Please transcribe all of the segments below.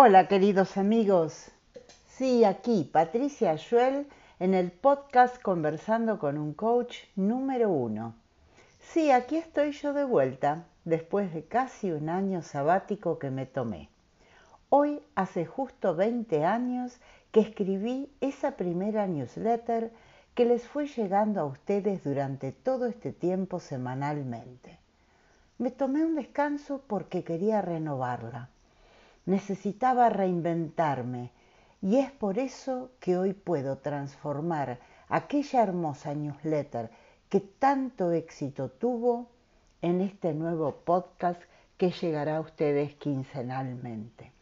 Hola queridos amigos. Sí, aquí Patricia Schwell en el podcast Conversando con un coach número uno. Sí, aquí estoy yo de vuelta después de casi un año sabático que me tomé. Hoy hace justo 20 años que escribí esa primera newsletter que les fue llegando a ustedes durante todo este tiempo semanalmente. Me tomé un descanso porque quería renovarla. Necesitaba reinventarme y es por eso que hoy puedo transformar aquella hermosa newsletter que tanto éxito tuvo en este nuevo podcast que llegará a ustedes quincenalmente.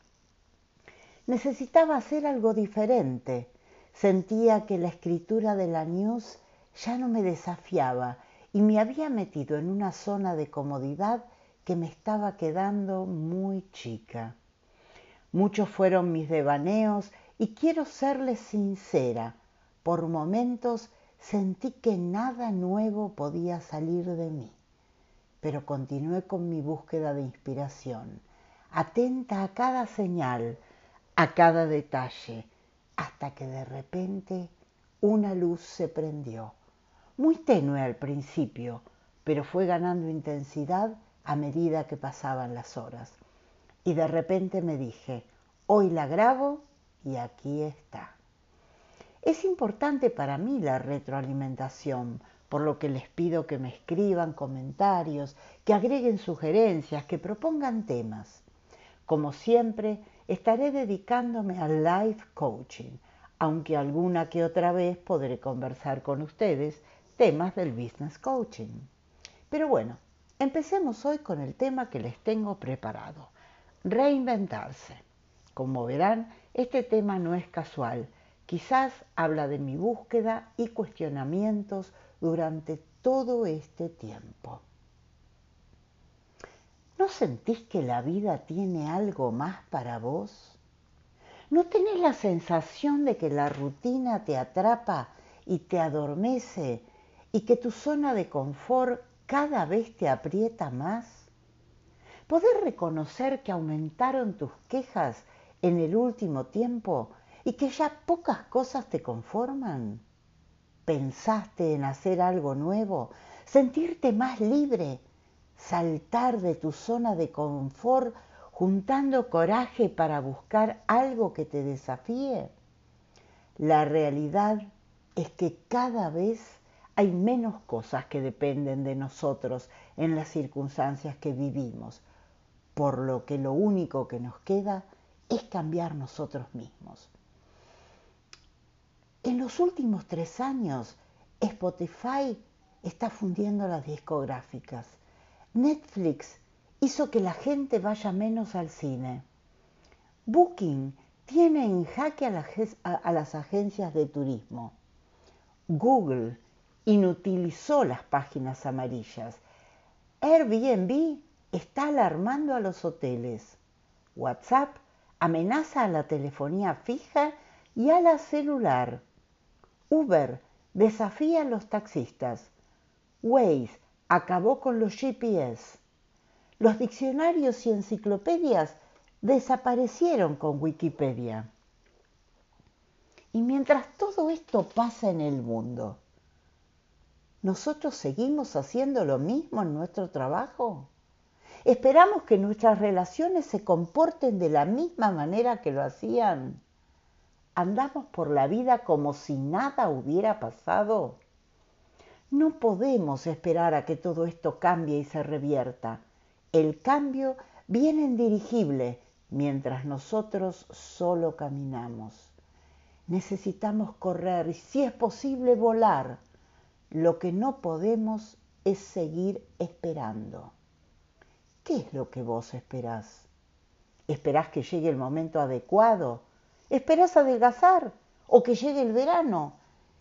Necesitaba hacer algo diferente. Sentía que la escritura de la news ya no me desafiaba y me había metido en una zona de comodidad que me estaba quedando muy chica. Muchos fueron mis devaneos y quiero serles sincera. Por momentos sentí que nada nuevo podía salir de mí, pero continué con mi búsqueda de inspiración, atenta a cada señal, a cada detalle, hasta que de repente una luz se prendió, muy tenue al principio, pero fue ganando intensidad a medida que pasaban las horas y de repente me dije, hoy la grabo y aquí está. Es importante para mí la retroalimentación, por lo que les pido que me escriban comentarios, que agreguen sugerencias, que propongan temas. Como siempre, estaré dedicándome al life coaching, aunque alguna que otra vez podré conversar con ustedes temas del business coaching. Pero bueno, empecemos hoy con el tema que les tengo preparado reinventarse. Como verán, este tema no es casual. Quizás habla de mi búsqueda y cuestionamientos durante todo este tiempo. ¿No sentís que la vida tiene algo más para vos? ¿No tenés la sensación de que la rutina te atrapa y te adormece y que tu zona de confort cada vez te aprieta más? ¿Podés reconocer que aumentaron tus quejas en el último tiempo y que ya pocas cosas te conforman? ¿Pensaste en hacer algo nuevo, sentirte más libre, saltar de tu zona de confort juntando coraje para buscar algo que te desafíe? La realidad es que cada vez hay menos cosas que dependen de nosotros en las circunstancias que vivimos por lo que lo único que nos queda es cambiar nosotros mismos. En los últimos tres años, Spotify está fundiendo las discográficas. Netflix hizo que la gente vaya menos al cine. Booking tiene en jaque a, las agencias de turismo. Google inutilizó las páginas amarillas. Airbnb está alarmando a los hoteles. WhatsApp amenaza a la telefonía fija y a la celular. Uber desafía a los taxistas. Waze acabó con los GPS. Los diccionarios y enciclopedias desaparecieron con Wikipedia. Y mientras todo esto pasa en el mundo, ¿nosotros seguimos haciendo lo mismo en nuestro trabajo? Esperamos que nuestras relaciones se comporten de la misma manera que lo hacían. Andamos por la vida como si nada hubiera pasado. No podemos esperar a que todo esto cambie y se revierta. El cambio viene indirigible mientras nosotros solo caminamos. Necesitamos correr y si es posible volar. Lo que no podemos es seguir esperando. ¿Qué es lo que vos esperás? ¿Esperás que llegue el momento adecuado? ¿Esperás adelgazar o que llegue el verano?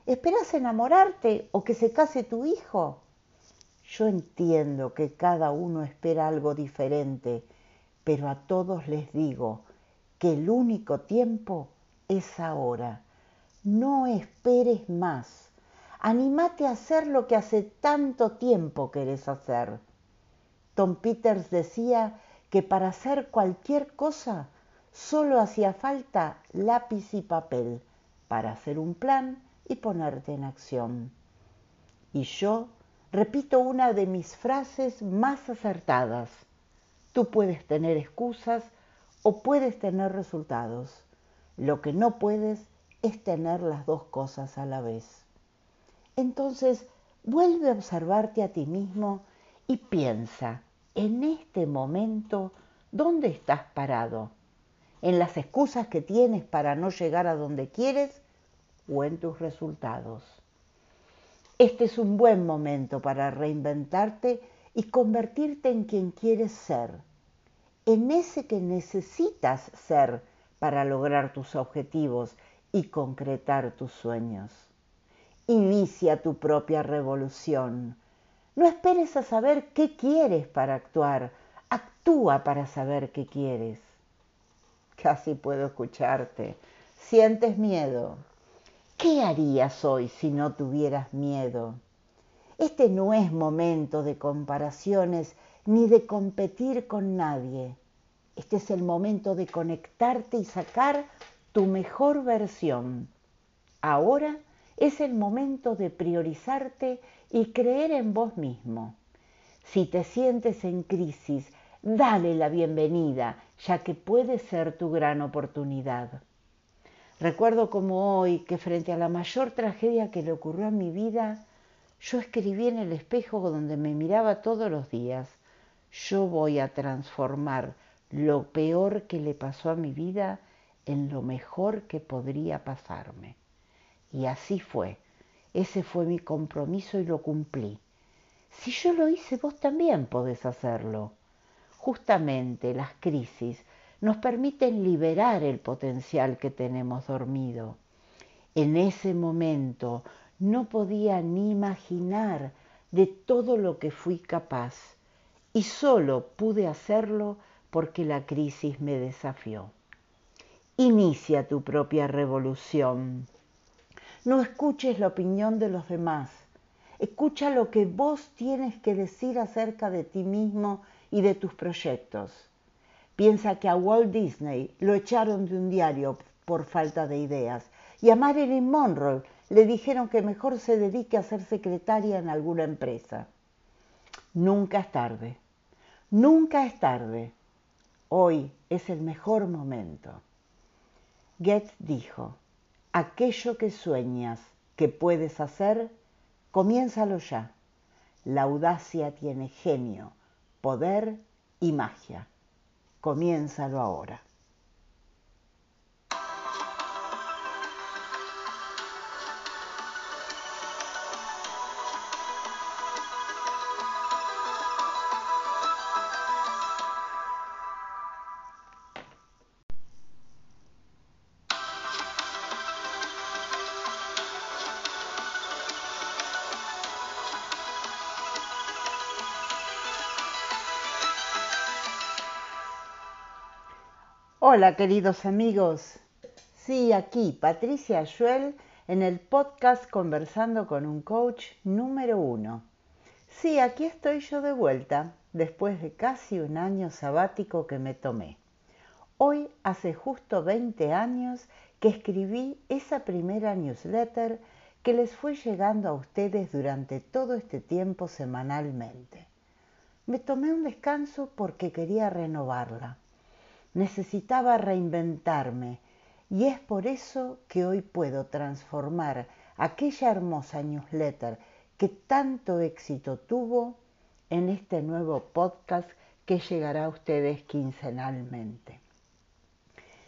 ¿Esperás enamorarte o que se case tu hijo? Yo entiendo que cada uno espera algo diferente, pero a todos les digo que el único tiempo es ahora. No esperes más. Anímate a hacer lo que hace tanto tiempo querés hacer. Tom Peters decía que para hacer cualquier cosa Solo hacía falta lápiz y papel para hacer un plan y ponerte en acción. Y yo repito una de mis frases más acertadas. Tú puedes tener excusas o puedes tener resultados. Lo que no puedes es tener las dos cosas a la vez. Entonces, vuelve a observarte a ti mismo y piensa, en este momento, ¿dónde estás parado? ¿En las excusas que tienes para no llegar a donde quieres o en tus resultados? Este es un buen momento para reinventarte y convertirte en quien quieres ser, en ese que necesitas ser para lograr tus objetivos y concretar tus sueños. Inicia tu propia revolución. No esperes a saber qué quieres para actuar. Actúa para saber qué quieres. Casi puedo escucharte. Sientes miedo. ¿Qué harías hoy si no tuvieras miedo? Este no es momento de comparaciones ni de competir con nadie. Este es el momento de conectarte y sacar tu mejor versión. Ahora es el momento de priorizarte y creer en vos mismo. Si te sientes en crisis, dale la bienvenida, ya que puede ser tu gran oportunidad. Recuerdo como hoy que frente a la mayor tragedia que le ocurrió a mi vida, yo escribí en el espejo donde me miraba todos los días, yo voy a transformar lo peor que le pasó a mi vida en lo mejor que podría pasarme. Y así fue. Ese fue mi compromiso y lo cumplí. Si yo lo hice, vos también podés hacerlo. Justamente las crisis nos permiten liberar el potencial que tenemos dormido. En ese momento no podía ni imaginar de todo lo que fui capaz y solo pude hacerlo porque la crisis me desafió. Inicia tu propia revolución. No escuches la opinión de los demás. Escucha lo que vos tienes que decir acerca de ti mismo y de tus proyectos piensa que a Walt Disney lo echaron de un diario por falta de ideas y a Marilyn Monroe le dijeron que mejor se dedique a ser secretaria en alguna empresa. Nunca es tarde, nunca es tarde. Hoy es el mejor momento. Goethe dijo, aquello que sueñas que puedes hacer, comiénzalo ya. La audacia tiene genio, poder y magia. Comiénzalo ahora. Hola queridos amigos. Sí, aquí Patricia Ayuel en el podcast Conversando con un coach número uno. Sí, aquí estoy yo de vuelta después de casi un año sabático que me tomé. Hoy hace justo 20 años que escribí esa primera newsletter que les fue llegando a ustedes durante todo este tiempo semanalmente. Me tomé un descanso porque quería renovarla necesitaba reinventarme y es por eso que hoy puedo transformar aquella hermosa newsletter que tanto éxito tuvo en este nuevo podcast que llegará a ustedes quincenalmente.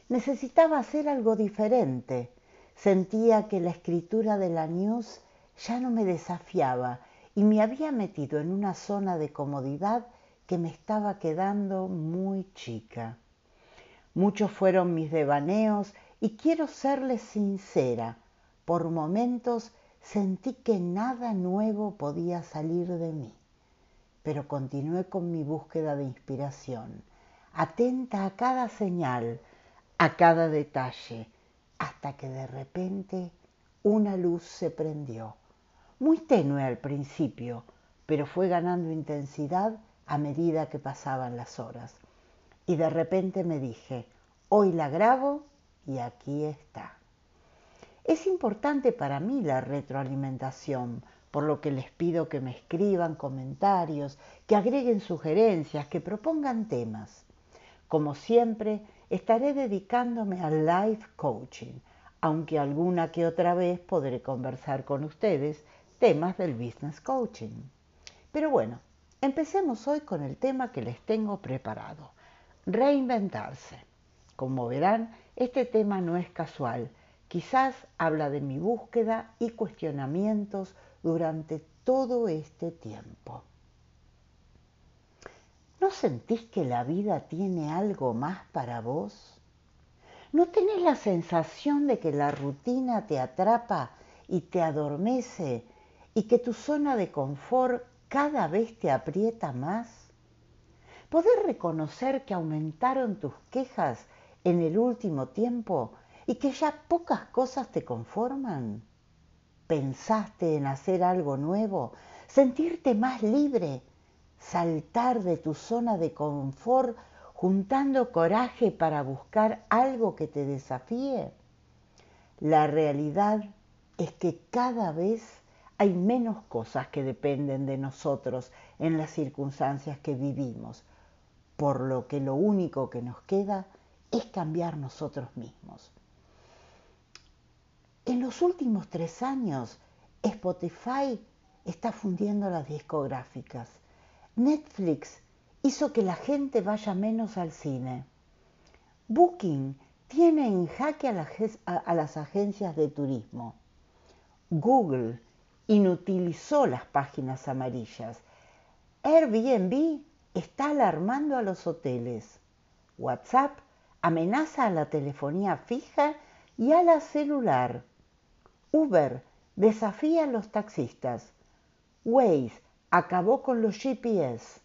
Necesitaba hacer algo diferente. Sentía que la escritura de la news ya no me desafiaba y me había metido en una zona de comodidad que me estaba quedando muy chica. Muchos fueron mis devaneos y quiero serles sincera. Por momentos sentí que nada nuevo podía salir de mí, pero continué con mi búsqueda de inspiración, atenta a cada señal, a cada detalle, hasta que de repente una luz se prendió, muy tenue al principio, pero fue ganando intensidad a medida que pasaban las horas y de repente me dije, Hoy la grabo y aquí está. Es importante para mí la retroalimentación, por lo que les pido que me escriban comentarios, que agreguen sugerencias, que propongan temas. Como siempre, estaré dedicándome al life coaching, aunque alguna que otra vez podré conversar con ustedes temas del business coaching. Pero bueno, empecemos hoy con el tema que les tengo preparado, reinventarse. Como verán, este tema no es casual, quizás habla de mi búsqueda y cuestionamientos durante todo este tiempo. ¿No sentís que la vida tiene algo más para vos? ¿No tenés la sensación de que la rutina te atrapa y te adormece y que tu zona de confort cada vez te aprieta más? ¿Podés reconocer que aumentaron tus quejas en el último tiempo y que ya pocas cosas te conforman? ¿Pensaste en hacer algo nuevo? ¿Sentirte más libre? ¿Saltar de tu zona de confort juntando coraje para buscar algo que te desafíe? La realidad es que cada vez hay menos cosas que dependen de nosotros en las circunstancias que vivimos, por lo que lo único que nos queda es cambiar nosotros mismos. En los últimos tres años, Spotify está fundiendo las discográficas. Netflix hizo que la gente vaya menos al cine. Booking tiene en jaque a, las agencias de turismo. Google inutilizó las páginas amarillas. Airbnb está alarmando a los hoteles. WhatsApp amenaza a la telefonía fija y a la celular. Uber desafía a los taxistas. Waze acabó con los GPS.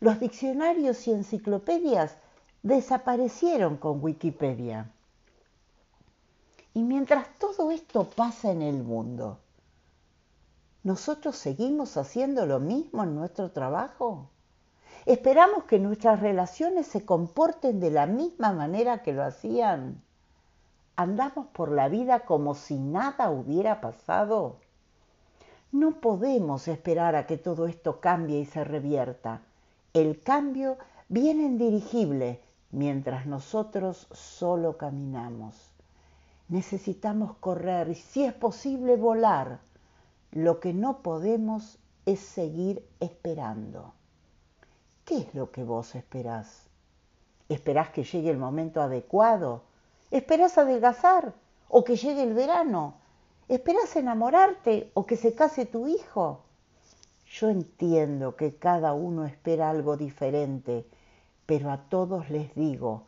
Los diccionarios y enciclopedias desaparecieron con Wikipedia. Y mientras todo esto pasa en el mundo, ¿nosotros seguimos haciendo lo mismo en nuestro trabajo? ¿Esperamos que nuestras relaciones se comporten de la misma manera que lo hacían? andamos por la vida como si nada hubiera pasado. No podemos esperar a que todo esto cambie y se revierta. El cambio viene indirigible mientras nosotros solo caminamos. Necesitamos correr y si es posible volar. Lo que no podemos es seguir esperando. ¿Qué es lo que vos esperás? ¿Esperás que llegue el momento adecuado? ¿Esperás adelgazar o que llegue el verano? ¿Esperás enamorarte o que se case tu hijo? Yo entiendo que cada uno espera algo diferente, pero a todos les digo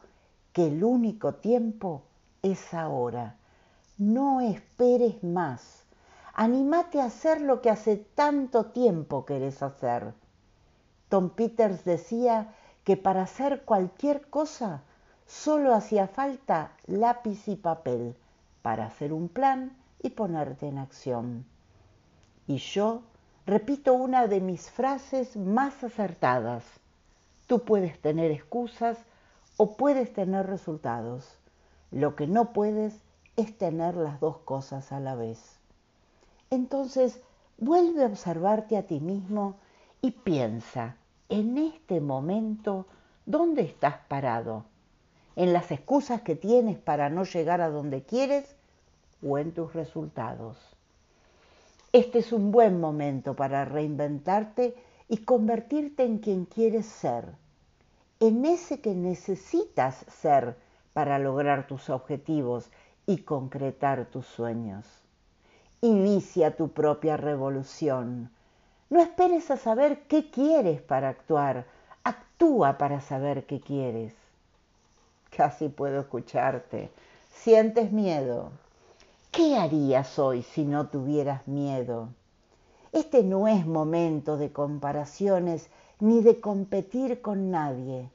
que el único tiempo es ahora. No esperes más. Anímate a hacer lo que hace tanto tiempo querés hacer. Tom Peters decía que para hacer cualquier cosa Solo hacía falta lápiz y papel para hacer un plan y ponerte en acción. Y yo repito una de mis frases más acertadas. Tú puedes tener excusas o puedes tener resultados. Lo que no puedes es tener las dos cosas a la vez. Entonces, vuelve a observarte a ti mismo y piensa, en este momento, ¿dónde estás parado? en las excusas que tienes para no llegar a donde quieres o en tus resultados. Este es un buen momento para reinventarte y convertirte en quien quieres ser, en ese que necesitas ser para lograr tus objetivos y concretar tus sueños. Inicia tu propia revolución. No esperes a saber qué quieres para actuar, actúa para saber qué quieres casi puedo escucharte. Sientes miedo. ¿Qué harías hoy si no tuvieras miedo? Este no es momento de comparaciones ni de competir con nadie.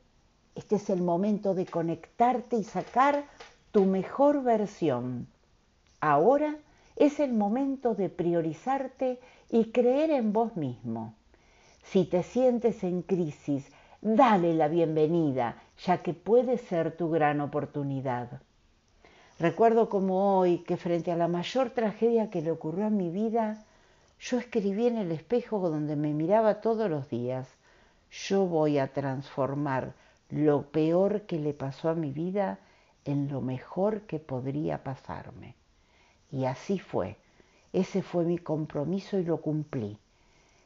Este es el momento de conectarte y sacar tu mejor versión. Ahora es el momento de priorizarte y creer en vos mismo. Si te sientes en crisis, dale la bienvenida ya que puede ser tu gran oportunidad. Recuerdo como hoy que frente a la mayor tragedia que le ocurrió a mi vida, yo escribí en el espejo donde me miraba todos los días, yo voy a transformar lo peor que le pasó a mi vida en lo mejor que podría pasarme. Y así fue. Ese fue mi compromiso y lo cumplí.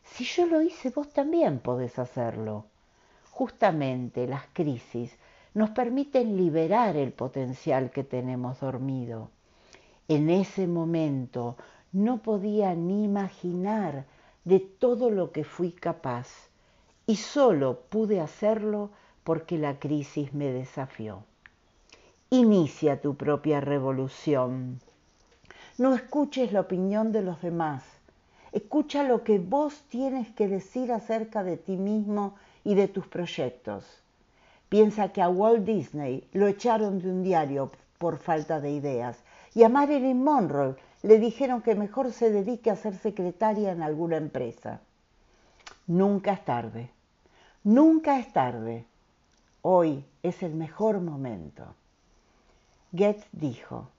Si yo lo hice, vos también podés hacerlo. Justamente las crisis nos permiten liberar el potencial que tenemos dormido. En ese momento no podía ni imaginar de todo lo que fui capaz y solo pude hacerlo porque la crisis me desafió. Inicia tu propia revolución. No escuches la opinión de los demás. Escucha lo que vos tienes que decir acerca de ti mismo y de tus proyectos. Piensa que a Walt Disney lo echaron de un diario por falta de ideas y a Marilyn Monroe le dijeron que mejor se dedique a ser secretaria en alguna empresa. Nunca es tarde. Nunca es tarde. Hoy es el mejor momento. Goethe dijo,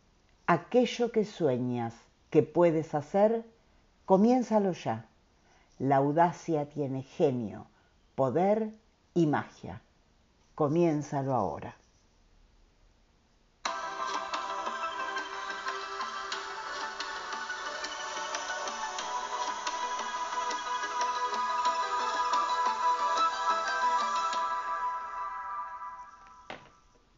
aquello que sueñas que puedes hacer, comiénzalo ya. La audacia tiene genio, poder y magia. Comiénzalo ahora.